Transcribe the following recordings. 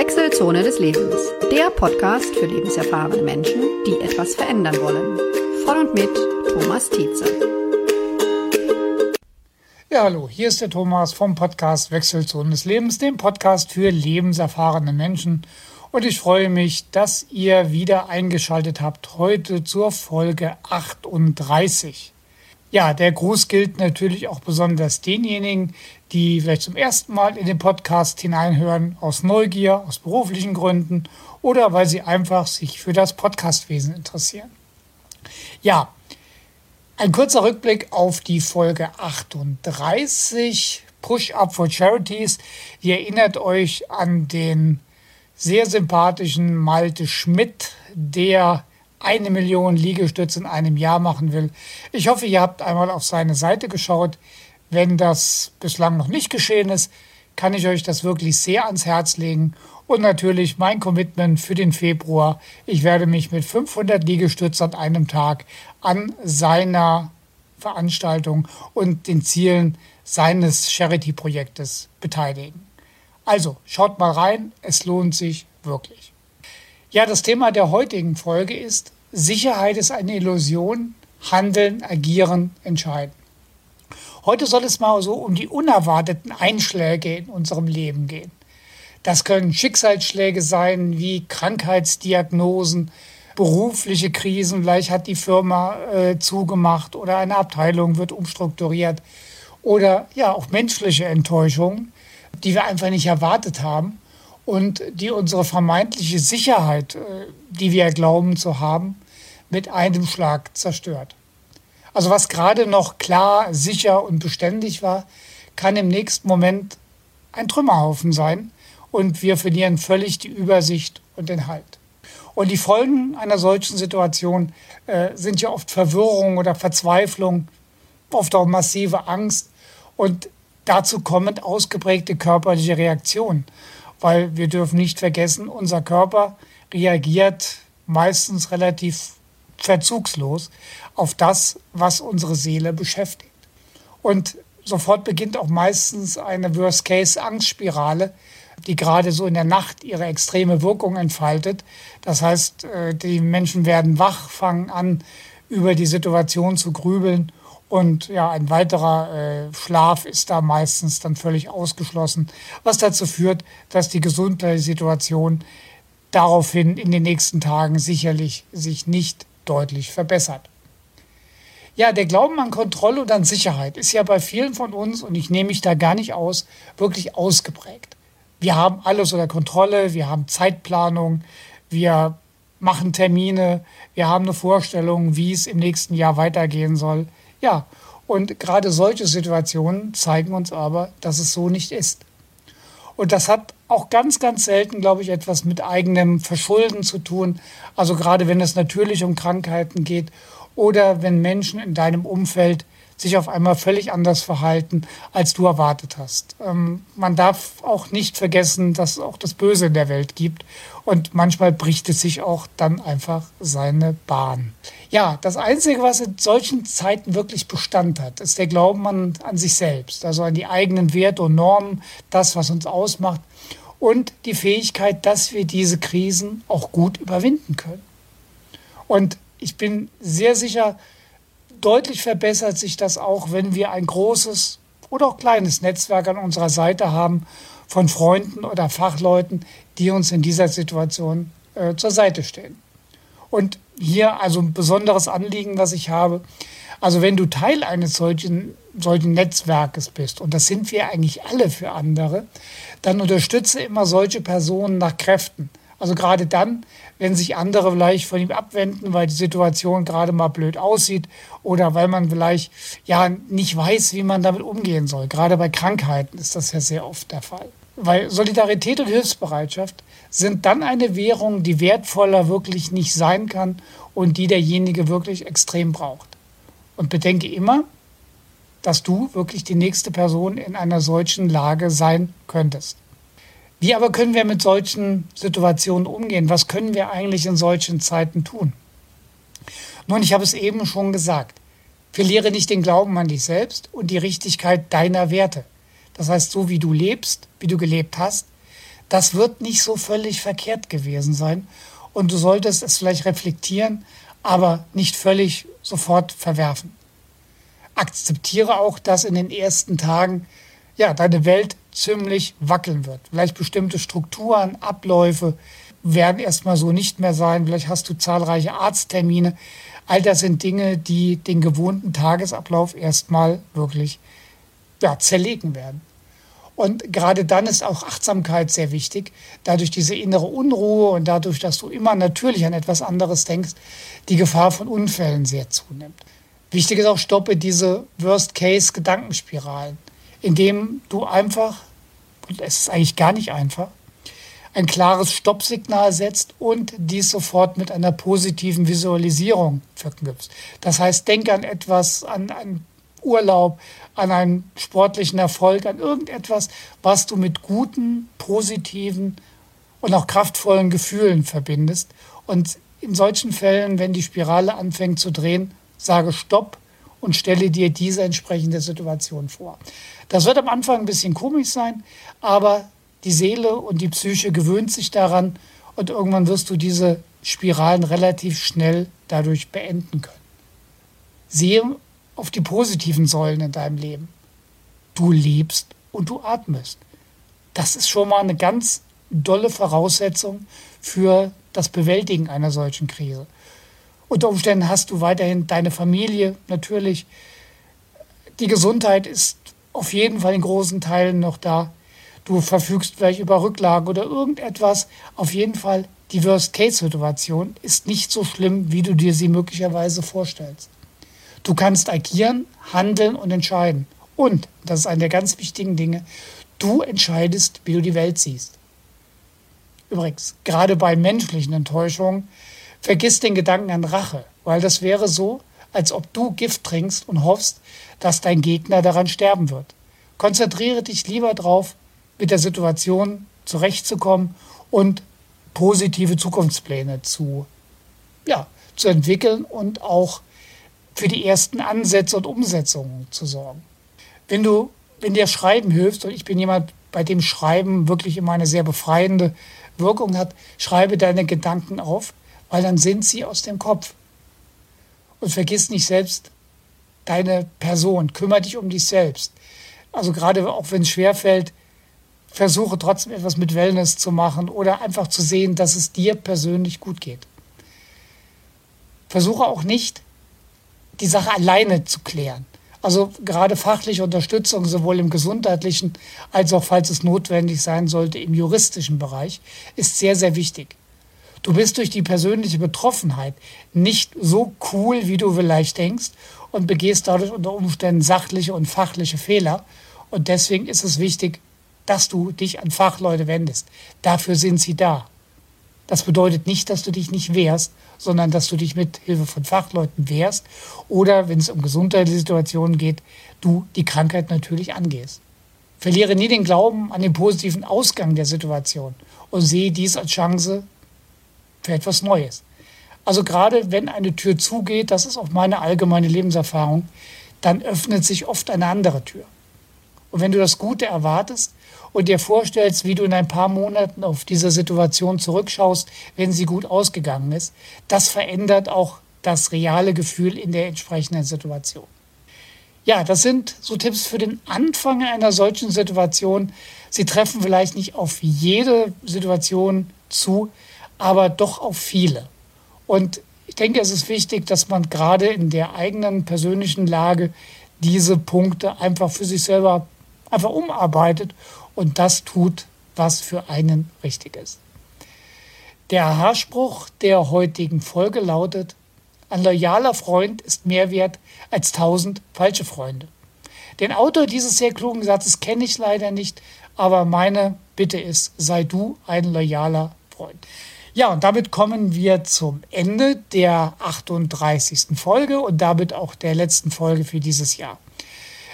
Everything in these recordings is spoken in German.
Wechselzone des Lebens, der Podcast für lebenserfahrene Menschen, die etwas verändern wollen. Von und mit Thomas Tietze. Ja, hallo, hier ist der Thomas vom Podcast Wechselzone des Lebens, dem Podcast für lebenserfahrene Menschen. Und ich freue mich, dass ihr wieder eingeschaltet habt heute zur Folge 38. Ja, der Gruß gilt natürlich auch besonders denjenigen, die vielleicht zum ersten Mal in den Podcast hineinhören, aus Neugier, aus beruflichen Gründen oder weil sie einfach sich für das Podcastwesen interessieren. Ja, ein kurzer Rückblick auf die Folge 38, Push Up for Charities. Ihr erinnert euch an den sehr sympathischen Malte Schmidt, der eine Million Liegestütze in einem Jahr machen will. Ich hoffe, ihr habt einmal auf seine Seite geschaut. Wenn das bislang noch nicht geschehen ist, kann ich euch das wirklich sehr ans Herz legen. Und natürlich mein Commitment für den Februar. Ich werde mich mit 500 Liegestützen an einem Tag an seiner Veranstaltung und den Zielen seines Charity-Projektes beteiligen. Also schaut mal rein, es lohnt sich wirklich. Ja, das Thema der heutigen Folge ist, Sicherheit ist eine Illusion, Handeln, Agieren, Entscheiden. Heute soll es mal so um die unerwarteten Einschläge in unserem Leben gehen. Das können Schicksalsschläge sein, wie Krankheitsdiagnosen, berufliche Krisen, vielleicht hat die Firma äh, zugemacht oder eine Abteilung wird umstrukturiert oder ja auch menschliche Enttäuschungen, die wir einfach nicht erwartet haben und die unsere vermeintliche Sicherheit, äh, die wir glauben zu haben, mit einem Schlag zerstört. Also was gerade noch klar, sicher und beständig war, kann im nächsten Moment ein Trümmerhaufen sein und wir verlieren völlig die Übersicht und den Halt. Und die Folgen einer solchen Situation äh, sind ja oft Verwirrung oder Verzweiflung, oft auch massive Angst und dazu kommend ausgeprägte körperliche Reaktionen weil wir dürfen nicht vergessen, unser Körper reagiert meistens relativ verzugslos auf das, was unsere Seele beschäftigt. Und sofort beginnt auch meistens eine Worst-Case-Angstspirale, die gerade so in der Nacht ihre extreme Wirkung entfaltet. Das heißt, äh, die Menschen werden wach, fangen an, über die Situation zu grübeln und ja, ein weiterer äh, Schlaf ist da meistens dann völlig ausgeschlossen, was dazu führt, dass die Gesundheitssituation daraufhin in den nächsten Tagen sicherlich sich nicht deutlich verbessert. Ja, der Glauben an Kontrolle und an Sicherheit ist ja bei vielen von uns, und ich nehme mich da gar nicht aus, wirklich ausgeprägt. Wir haben alles unter Kontrolle, wir haben Zeitplanung, wir machen Termine, wir haben eine Vorstellung, wie es im nächsten Jahr weitergehen soll. Ja, und gerade solche Situationen zeigen uns aber, dass es so nicht ist. Und das hat auch ganz, ganz selten, glaube ich, etwas mit eigenem Verschulden zu tun. Also gerade wenn es natürlich um Krankheiten geht oder wenn Menschen in deinem Umfeld sich auf einmal völlig anders verhalten, als du erwartet hast. Ähm, man darf auch nicht vergessen, dass es auch das Böse in der Welt gibt und manchmal bricht es sich auch dann einfach seine Bahn. Ja, das Einzige, was in solchen Zeiten wirklich Bestand hat, ist der Glauben an, an sich selbst, also an die eigenen Werte und Normen, das, was uns ausmacht und die Fähigkeit, dass wir diese Krisen auch gut überwinden können. Und ich bin sehr sicher, deutlich verbessert sich das auch, wenn wir ein großes oder auch kleines Netzwerk an unserer Seite haben von Freunden oder Fachleuten, die uns in dieser Situation äh, zur Seite stehen. Und hier also ein besonderes Anliegen, was ich habe. Also wenn du Teil eines solchen, solchen Netzwerkes bist, und das sind wir eigentlich alle für andere, dann unterstütze immer solche Personen nach Kräften. Also gerade dann, wenn sich andere vielleicht von ihm abwenden, weil die Situation gerade mal blöd aussieht oder weil man vielleicht ja nicht weiß, wie man damit umgehen soll. Gerade bei Krankheiten ist das ja sehr oft der Fall. Weil Solidarität und Hilfsbereitschaft sind dann eine Währung, die wertvoller wirklich nicht sein kann und die derjenige wirklich extrem braucht. Und bedenke immer, dass du wirklich die nächste Person in einer solchen Lage sein könntest. Wie aber können wir mit solchen Situationen umgehen? Was können wir eigentlich in solchen Zeiten tun? Nun, ich habe es eben schon gesagt. Verliere nicht den Glauben an dich selbst und die Richtigkeit deiner Werte. Das heißt, so wie du lebst, wie du gelebt hast, Das wird nicht so völlig verkehrt gewesen sein. Und du solltest es vielleicht reflektieren, aber nicht völlig sofort verwerfen. Akzeptiere auch, dass in den ersten Tagen ja, deine Welt ziemlich wackeln wird. Vielleicht bestimmte Strukturen, Abläufe werden erstmal so nicht mehr sein. Vielleicht hast du zahlreiche Arzttermine. All das sind Dinge, die den gewohnten Tagesablauf erstmal wirklich ja, zerlegen werden. Und gerade dann ist auch Achtsamkeit sehr wichtig. Dadurch diese innere Unruhe und dadurch, dass du immer natürlich an etwas anderes denkst, die Gefahr von Unfällen sehr zunimmt. Wichtig ist auch, stoppe diese Worst-Case-Gedankenspiralen, indem du einfach, und es ist eigentlich gar nicht einfach, ein klares Stoppsignal setzt und dies sofort mit einer positiven Visualisierung verknüpfst. Das heißt, denke an etwas, an einen Urlaub, an einen sportlichen Erfolg, an irgendetwas, was du mit guten, positiven und auch kraftvollen Gefühlen verbindest. Und in solchen Fällen, wenn die Spirale anfängt zu drehen, sage Stopp und stelle dir diese entsprechende Situation vor. Das wird am Anfang ein bisschen komisch sein, aber die Seele und die Psyche gewöhnt sich daran und irgendwann wirst du diese Spiralen relativ schnell dadurch beenden können. Sehe auf die positiven Säulen in deinem Leben. Du lebst und du atmest. Das ist schon mal eine ganz dolle Voraussetzung für das Bewältigen einer solchen Krise. Unter Umständen hast du weiterhin deine Familie natürlich. Die Gesundheit ist auf jeden Fall in großen Teilen noch da. Du verfügst vielleicht über Rücklagen oder irgendetwas. Auf jeden Fall, die Worst-Case-Situation ist nicht so schlimm, wie du dir sie möglicherweise vorstellst. Du kannst agieren, handeln und entscheiden. Und, das ist eine der ganz wichtigen Dinge, du entscheidest, wie du die Welt siehst. Übrigens, gerade bei menschlichen Enttäuschungen, vergiss den Gedanken an Rache, weil das wäre so, als ob du Gift trinkst und hoffst, dass dein Gegner daran sterben wird. Konzentriere dich lieber darauf, mit der Situation zurechtzukommen und positive Zukunftspläne zu, ja, zu entwickeln und auch für die ersten Ansätze und Umsetzungen zu sorgen. Wenn du, wenn dir Schreiben hilft, und ich bin jemand, bei dem Schreiben wirklich immer eine sehr befreiende Wirkung hat, schreibe deine Gedanken auf, weil dann sind sie aus dem Kopf. Und vergiss nicht selbst deine Person, kümmere dich um dich selbst. Also gerade auch wenn es schwerfällt, versuche trotzdem etwas mit Wellness zu machen oder einfach zu sehen, dass es dir persönlich gut geht. Versuche auch nicht, die Sache alleine zu klären. Also gerade fachliche Unterstützung sowohl im gesundheitlichen als auch, falls es notwendig sein sollte, im juristischen Bereich ist sehr, sehr wichtig. Du bist durch die persönliche Betroffenheit nicht so cool, wie du vielleicht denkst und begehst dadurch unter Umständen sachliche und fachliche Fehler. Und deswegen ist es wichtig, dass du dich an Fachleute wendest. Dafür sind sie da. Das bedeutet nicht, dass du dich nicht wehrst, sondern dass du dich mit Hilfe von Fachleuten wehrst oder, wenn es um gesundheitliche Situationen geht, du die Krankheit natürlich angehst. Verliere nie den Glauben an den positiven Ausgang der Situation und sehe dies als Chance für etwas Neues. Also gerade wenn eine Tür zugeht, das ist auch meine allgemeine Lebenserfahrung, dann öffnet sich oft eine andere Tür. Und wenn du das Gute erwartest, und dir vorstellst, wie du in ein paar Monaten auf diese Situation zurückschaust, wenn sie gut ausgegangen ist, das verändert auch das reale Gefühl in der entsprechenden Situation. Ja, das sind so Tipps für den Anfang einer solchen Situation. Sie treffen vielleicht nicht auf jede Situation zu, aber doch auf viele. Und ich denke, es ist wichtig, dass man gerade in der eigenen persönlichen Lage diese Punkte einfach für sich selber einfach umarbeitet und das tut, was für einen richtig ist. Der Aha-Spruch der heutigen Folge lautet, ein loyaler Freund ist mehr wert als tausend falsche Freunde. Den Autor dieses sehr klugen Satzes kenne ich leider nicht, aber meine Bitte ist, sei du ein loyaler Freund. Ja, und damit kommen wir zum Ende der 38. Folge und damit auch der letzten Folge für dieses Jahr.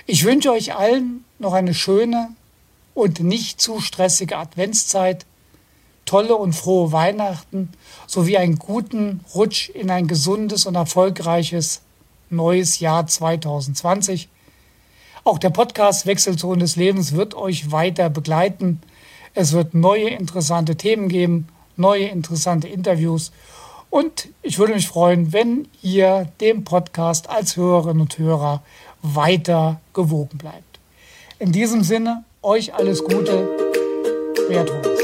Ich wünsche euch allen noch eine schöne, und nicht zu stressige Adventszeit, tolle und frohe Weihnachten sowie einen guten Rutsch in ein gesundes und erfolgreiches neues Jahr 2020. Auch der Podcast Wechselzone des Lebens wird euch weiter begleiten. Es wird neue interessante Themen geben, neue interessante Interviews. Und ich würde mich freuen, wenn ihr dem Podcast als Hörerinnen und Hörer weiter gewogen bleibt. In diesem Sinne, euch alles Gute. Thomas.